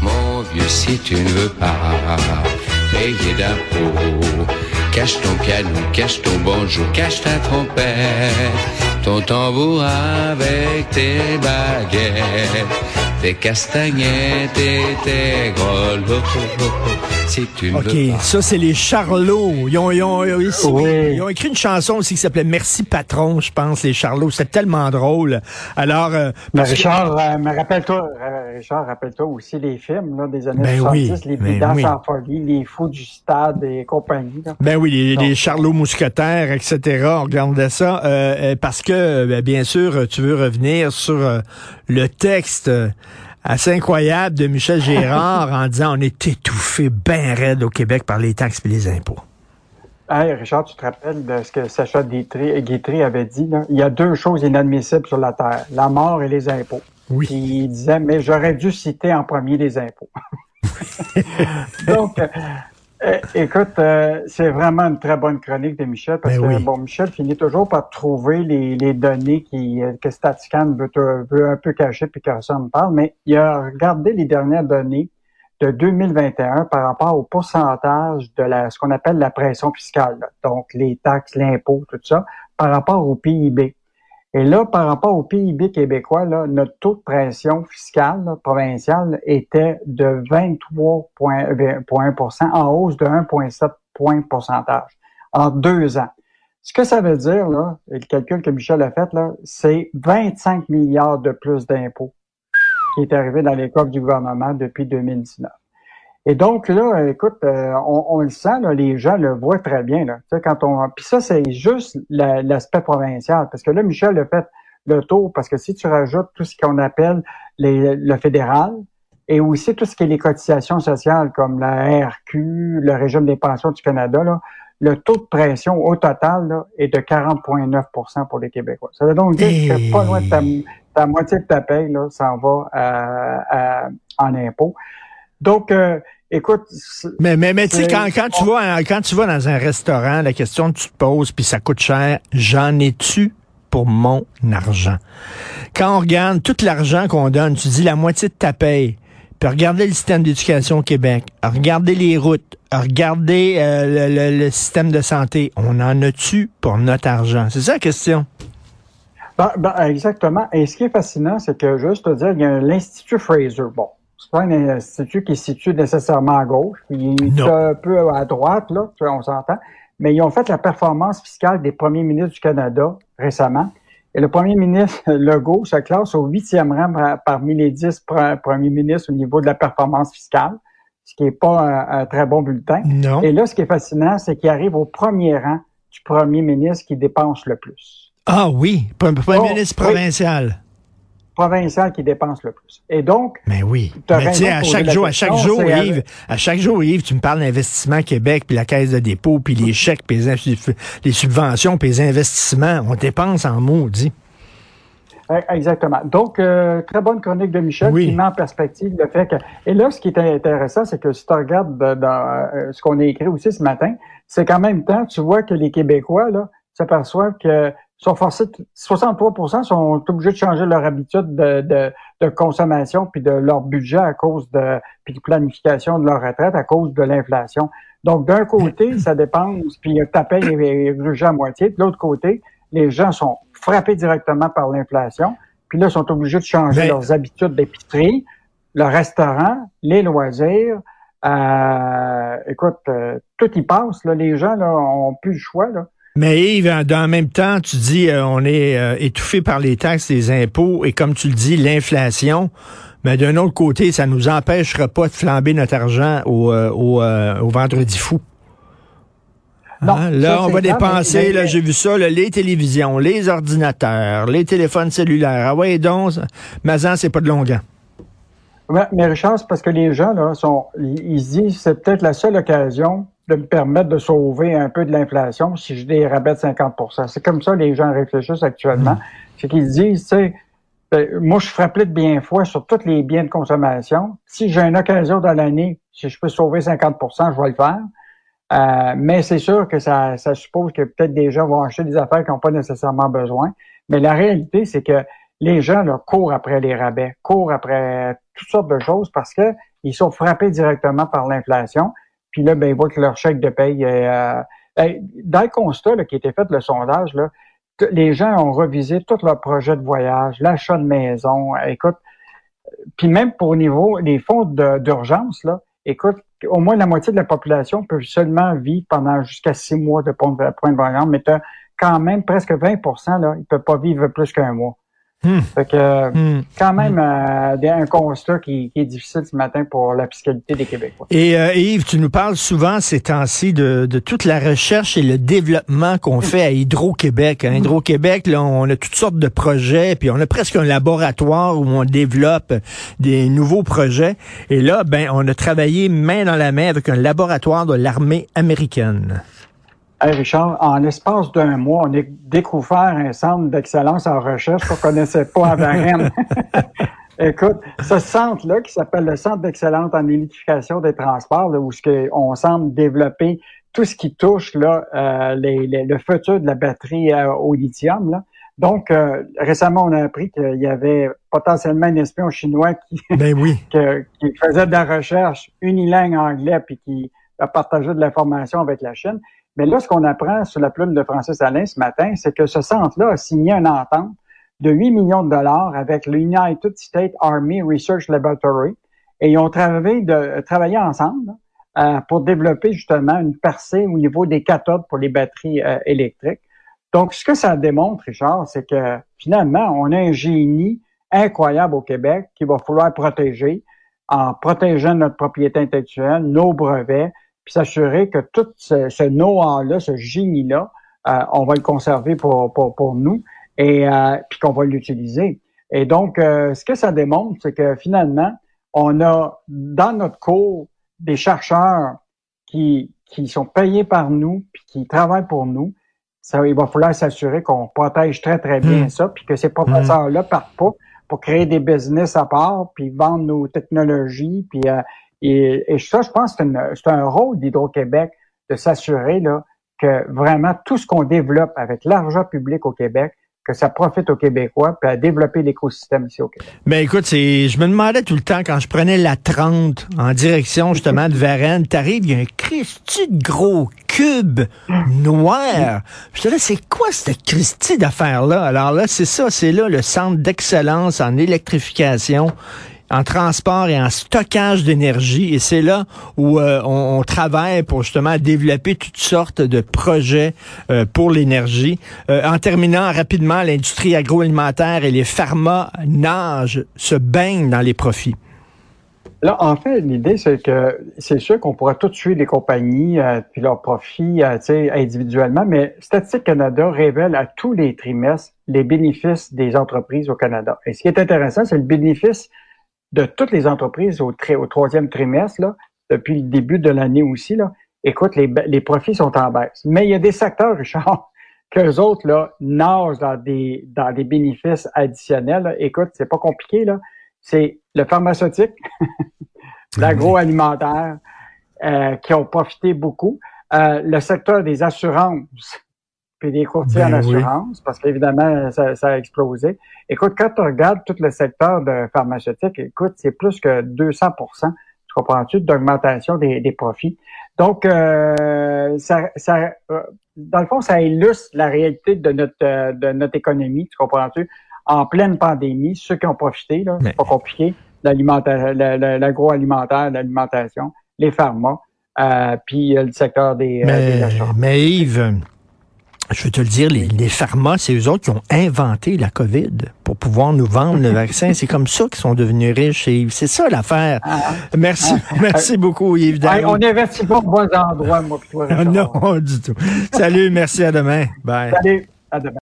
Mon vieux, si tu ne veux pas payer d'impôts, cache ton piano, cache ton banjo, cache ta trompette, ton tambour avec tes baguettes, tes castagnettes et tes grelots. Si tu ne OK, veux pas. ça, c'est les Charlots. Ils ont, ils ont- ils ont- ils- Oui. ils ont écrit une chanson aussi qui s'appelait Merci Patron, je pense, les Charlots. C'était tellement drôle. Alors, euh, Mais que- Richard, euh, mais rappelle-toi, euh, Richard, rappelle-toi aussi les films là, des années Ben 70, oui, les ben Bidas oui. en folie, les fous du stade et compagnie. là. Ben oui, les, Donc, les Charlots mousquetaires, etc. On regardait ça euh, euh, parce que, euh, bien sûr, tu veux revenir sur euh, le texte euh, assez incroyable de Michel Gérard en disant on est étouffé bien raide au Québec par les taxes et les impôts. Hey, Richard, tu te rappelles de ce que Sacha Guitry, Guitry avait dit? Là? Il y a deux choses inadmissibles sur la Terre, la mort et les impôts. Oui. Puis il disait, mais j'aurais dû citer en premier les impôts. Donc, euh, écoute, euh, c'est vraiment une très bonne chronique de Michel parce Ben que oui. bon, Michel finit toujours par trouver les, les données qui, euh, que Statscan veut, veut un peu cacher puis que personne ne parle, mais il a regardé les dernières données de 2021 par rapport au pourcentage de la, ce qu'on appelle la pression fiscale, là. donc les taxes, l'impôt, tout ça, par rapport au PIB. Et là, par rapport au PIB québécois, là, notre taux de pression fiscale là, provinciale était de 23,1% en hausse de 1,7 points de pourcentage en deux ans. Ce que ça veut dire, là, et le calcul que Michel a fait, là, c'est 25 milliards de plus d'impôts qui est arrivé dans les coffres du gouvernement depuis 2019. Et donc là, écoute, euh, on, on le sent, là, les gens le voient très bien. Là, Tu sais, quand on, puis ça, c'est juste la- l'aspect provincial, parce que là, Michel a fait le tour, parce que si tu rajoutes tout ce qu'on appelle les, le fédéral et aussi tout ce qui est les cotisations sociales comme la RQ, le régime des pensions du Canada, là, le taux de pression au total là, est de 40,9% pour les Québécois. Ça veut donc dire que pas loin de ta, ta moitié de ta paye là, s'en va à- à- en impôts. Donc, euh, écoute, Mais, mais, mais tu sais, quand, quand, tu vas, quand tu vas dans un restaurant, la question que tu te poses, puis ça coûte cher, j'en ai-tu pour mon argent? Quand on regarde tout l'argent qu'on donne, tu dis la moitié de ta paye, puis regardez le système d'éducation au Québec, regardez les routes, regardez euh, le, le- le système de santé, on en a-tu pour notre argent? C'est ça la question. Ben, ben, exactement. Et ce qui est fascinant, c'est que, juste te dire, il y a l'Institut Fraser. Bon, c'est pas un institut qui se situe nécessairement à gauche, il est un peu à droite, là, tu vois, on s'entend. Mais ils ont fait la performance fiscale des premiers ministres du Canada récemment. Et le premier ministre Legault se classe au huitième rang par- parmi les dix pre- premiers ministres au niveau de la performance fiscale, ce qui n'est pas un, un très bon bulletin. Non. Et là, ce qui est fascinant, c'est qu'il arrive au premier rang du premier ministre qui dépense le plus. Ah oui, Pre- premier Oh, ministre oui. Provincial. Qui dépense le plus. Et donc, Mais oui. Mais tu sais, à chaque jour, à chaque jour, Yves, à chaque jour, Yves, tu me parles d'investissement Québec, puis la caisse de dépôt, puis les chèques, puis les, subventions, puis les investissements. On dépense en maudit. Eh, Exactement. Donc, euh, très bonne chronique de Michel Oui. qui met en perspective le fait que... Et là, ce qui est intéressant, c'est que si tu regardes dans euh, ce qu'on a écrit aussi ce matin, c'est qu'en même temps, tu vois que les Québécois là s'aperçoivent que sont forcés, de- 63% sont obligés de changer leur habitude de, de, de consommation puis de leur budget à cause de puis de planification de leur retraite à cause de l'inflation. Donc, d'un côté, ça dépense, puis ta paye est grugée à moitié. De l'autre côté, les gens sont frappés directement par l'inflation, puis là, sont obligés de changer leurs habitudes d'épicerie, le restaurant, les loisirs. Euh, écoute, euh, tout y passe. Là, les gens là, ont plus le choix. Là. Mais Yves, dans le même temps, tu dis euh, on est euh, étouffé par les taxes, les impôts, et comme tu le dis, l'inflation. Mais d'un autre côté, ça nous empêchera pas de flamber notre argent au, euh, au, euh, au vendredi fou. Non, Hein? ça, Là, on va dépenser, mais- là, j'ai vu ça, là, les télévisions, les ordinateurs, les téléphones cellulaires. Ah ouais, donc, Mazan, c'est pas de longuant. Ouais, mais Richard, c'est parce que les gens là sont, ils ils se disent c'est peut-être la seule occasion de me permettre de sauver un peu de l'inflation si je des rabais de 50 C'est comme ça les gens réfléchissent actuellement. C'est qu'ils se disent, tu sais, ben, moi je frappe de bien foi sur tous les biens de consommation. Si j'ai une occasion dans l'année, si je peux sauver 50% je vais le faire. Euh, mais c'est sûr que ça, ça suppose que peut-être des gens vont acheter des affaires qu'ils n'ont pas nécessairement besoin. Mais la réalité, c'est que les gens là, courent après les rabais, courent après toutes sortes de choses parce que ils sont frappés directement par l'inflation. Puis là, ben, ils voient que leur chèque de paye euh, dans le constat là, qui a été fait, le sondage, là, les gens ont revisé tous leurs projets de voyage, l'achat de maison. Écoute, puis même pour au niveau des fonds d'urgence, là, écoute, au moins la moitié de la population peut seulement vivre pendant jusqu'à six mois de point de voyage, mais tu as quand même presque 20 là, ils ne peuvent pas vivre plus qu'un mois. Hmm. Fait que, hmm. quand même, hmm. euh, un constat qui, est difficile ce matin pour la fiscalité des Québécois. Et euh, Yves, tu nous parles souvent ces temps-ci de, toute la recherche et le développement qu'on fait à Hydro-Québec. À Hydro-Québec, là, on a toutes sortes de projets, puis on a presque un laboratoire où on développe des nouveaux projets. Et là, ben, on a travaillé main dans la main avec un laboratoire de l'armée américaine. Hey Richard, en l'espace d'un mois, on a découvert un centre d'excellence en recherche qu'on connaissait pas à Varennes. Écoute, ce centre-là, qui s'appelle le Centre d'excellence en électrification des transports, là, où on semble développer tout ce qui touche là, euh, le futur de la batterie euh, au lithium. Là. Donc, euh, récemment, on a appris qu'il y avait potentiellement un espion chinois qui, ben oui. qui faisait de la recherche unilingue anglais puis qui a partagé de l'information avec la Chine. Mais là, ce qu'on apprend sur la plume de Francis Alain ce matin, c'est que ce centre-là a signé une entente de 8 millions de dollars avec l'United States Army Research Laboratory et ils ont travaillé ensemble euh, pour développer justement une percée au niveau des cathodes pour les batteries euh, électriques. Donc, ce que ça démontre, Richard, c'est que finalement, on a un génie incroyable au Québec qu'il va falloir protéger en protégeant notre propriété intellectuelle, nos brevets, puis s'assurer que tout ce, ce know-how-là, ce génie-là, euh, on va le conserver pour, pour, pour nous et euh, puis qu'on va l'utiliser. Et donc, euh, ce que ça démontre, c'est que finalement, on a dans notre cours des chercheurs qui, qui sont payés par nous, puis qui travaillent pour nous. Ça, il va falloir s'assurer qu'on protège très, très bien hmm. ça, puis que ces professeurs-là partent pas pour créer des business à part, puis vendre nos technologies, puis et, ça, je pense que c'est un rôle d'Hydro-Québec de s'assurer là, que vraiment tout ce qu'on développe avec l'argent public au Québec, que ça profite aux Québécois, puis à développer l'écosystème ici au Québec. Ben écoute, je me demandais tout le temps quand je prenais la 30 en direction justement de Varennes, t'arrives, il y a un Christy de gros cube noir. Je te dis, c'est quoi cette Christy d'affaires-là? Alors là, c'est ça, c'est là le centre d'excellence en électrification en transport et en stockage d'énergie. Et c'est là où euh, on, travaille pour justement développer toutes sortes de projets euh, pour l'énergie. Euh, en terminant rapidement, l'industrie agroalimentaire et les pharma nagent, se baignent dans les profits. Là, en fait, l'idée, c'est que c'est sûr qu'on pourra tout suivre les compagnies puis leurs profits individuellement, mais Statistique Canada révèle à tous les trimestres les bénéfices des entreprises au Canada. Et ce qui est intéressant, c'est le bénéfice de toutes les entreprises au, troisième trimestre, là, depuis le début de l'année aussi, là, écoute, les, les profits sont en baisse. Mais il y a des secteurs, Richard, qu'eux autres, là, nagent dans des, dans des bénéfices additionnels. Écoute, c'est pas compliqué, là. C'est le pharmaceutique, l'agroalimentaire, euh, qui ont profité beaucoup. Euh, le secteur des assurances, puis des courtiers en ben assurance, parce qu'évidemment, ça, ça, a explosé. Écoute, quand tu regardes tout le secteur de pharmaceutique, écoute, c'est plus que 200% tu comprends-tu, d'augmentation des, des, profits. Donc, euh, ça, ça, euh, dans le fond, ça illustre la réalité de notre, euh, de notre économie, tu comprends-tu? En pleine pandémie, ceux qui ont profité, là, c'est pas compliqué, l'agroalimentaire, l'alimentation, les pharma, euh, puis le secteur des, mais, des assurances. Mais Yves, je veux te le dire, les, les pharma, c'est eux autres qui ont inventé la COVID pour pouvoir nous vendre le vaccin. C'est comme ça qu'ils sont devenus riches. C'est ça l'affaire. Ah, ah. merci, ah. merci beaucoup, Yves On investit pas au bon endroit, moi, toi. non, du tout. Salut, merci, à demain. Bye. Salut, à demain.